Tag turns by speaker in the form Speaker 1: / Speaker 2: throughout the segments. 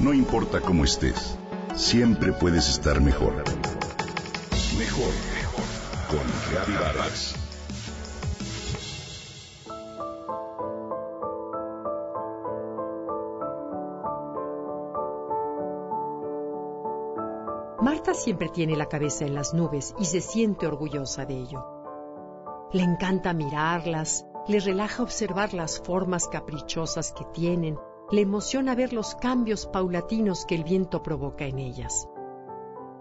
Speaker 1: No importa cómo estés, siempre puedes estar mejor. Mejor, mejor. Con Reavivadas.
Speaker 2: Marta siempre tiene la cabeza en las nubes y se siente orgullosa de ello. Le encanta mirarlas, le relaja observar las formas caprichosas que tienen, le emociona ver los cambios paulatinos que el viento provoca en ellas.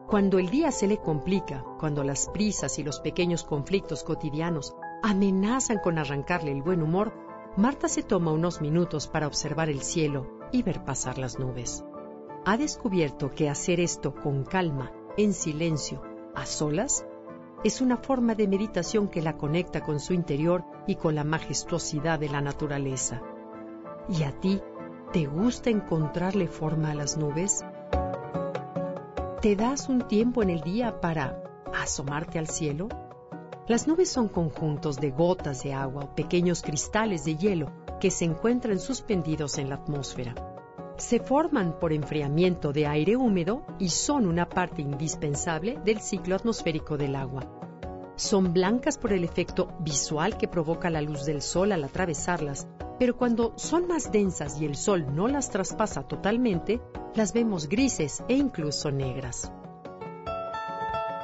Speaker 2: Cuando el día se le complica, cuando las prisas y los pequeños conflictos cotidianos amenazan con arrancarle el buen humor, Marta se toma unos minutos para observar el cielo y ver pasar las nubes ha descubierto que hacer esto con calma, en silencio, a solas, es una forma de meditación que la conecta con su interior y con la majestuosidad de la naturaleza. ¿Y a ti te gusta encontrarle forma a las nubes? ¿Te das un tiempo en el día para asomarte al cielo? Las nubes son conjuntos de gotas de agua o pequeños cristales de hielo que se encuentran suspendidos en la atmósfera se forman por enfriamiento de aire húmedo y son una parte indispensable del ciclo atmosférico del agua. Son blancas por el efecto visual que provoca la luz del sol al atravesarlas, pero cuando son más densas y el sol no las traspasa totalmente, las vemos grises e incluso negras.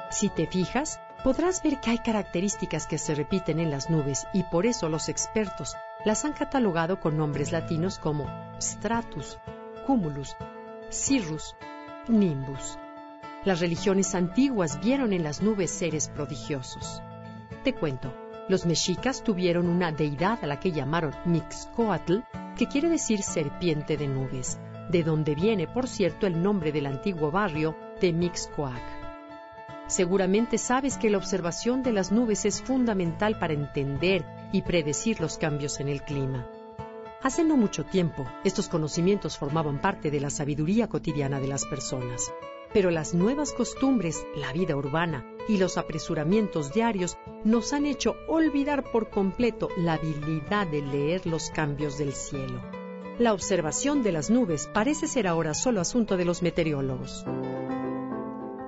Speaker 2: Si te fijas, podrás ver que hay características que se repiten en las nubes y por eso los expertos las han catalogado con nombres latinos como stratus, cumulus, cirrus, nimbus. Las religiones antiguas vieron en las nubes seres prodigiosos. Te cuento, los mexicas tuvieron una deidad a la que llamaron Mixcoatl, que quiere decir serpiente de nubes, de donde viene, por cierto, el nombre del antiguo barrio de Mixcoac. Seguramente sabes que la observación de las nubes es fundamental para entender y predecir los cambios en el clima. Hace no mucho tiempo, estos conocimientos formaban parte de la sabiduría cotidiana de las personas. Pero las nuevas costumbres, la vida urbana y los apresuramientos diarios nos han hecho olvidar por completo la habilidad de leer los cambios del cielo. La observación de las nubes parece ser ahora solo asunto de los meteorólogos.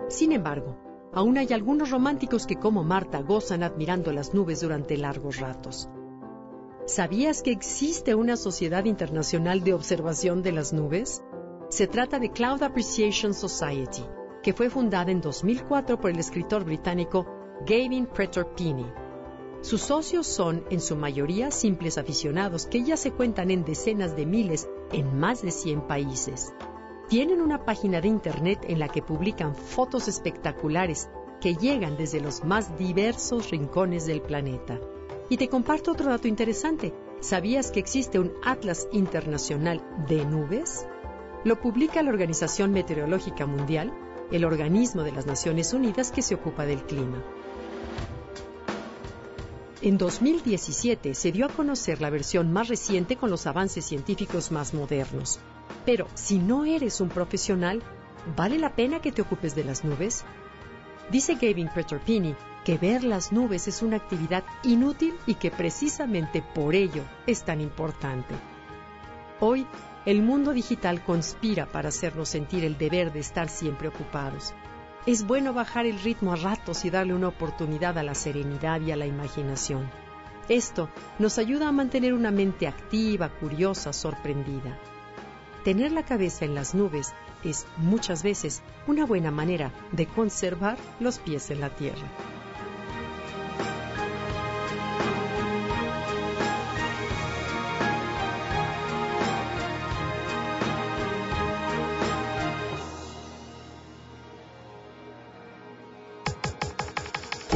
Speaker 2: Sin embargo, aún hay algunos románticos que como Marta gozan admirando las nubes durante largos ratos. ¿Sabías que existe una sociedad internacional de observación de las nubes? Se trata de Cloud Appreciation Society, que fue fundada en 2004 por el escritor británico Gavin Pretor-Pini. Sus socios son, en su mayoría, simples aficionados que ya se cuentan en decenas de miles en más de 100 países. Tienen una página de Internet en la que publican fotos espectaculares que llegan desde los más diversos rincones del planeta. Y te comparto otro dato interesante. ¿Sabías que existe un Atlas Internacional de Nubes? Lo publica la Organización Meteorológica Mundial, el organismo de las Naciones Unidas que se ocupa del clima. En 2017 se dio a conocer la versión más reciente con los avances científicos más modernos. Pero si no eres un profesional, ¿vale la pena que te ocupes de las nubes? Dice Gavin Pretorpini que ver las nubes es una actividad inútil y que precisamente por ello es tan importante. Hoy, el mundo digital conspira para hacernos sentir el deber de estar siempre ocupados. Es bueno bajar el ritmo a ratos y darle una oportunidad a la serenidad y a la imaginación. Esto nos ayuda a mantener una mente activa, curiosa, sorprendida. Tener la cabeza en las nubes es muchas veces una buena manera de conservar los pies en la tierra.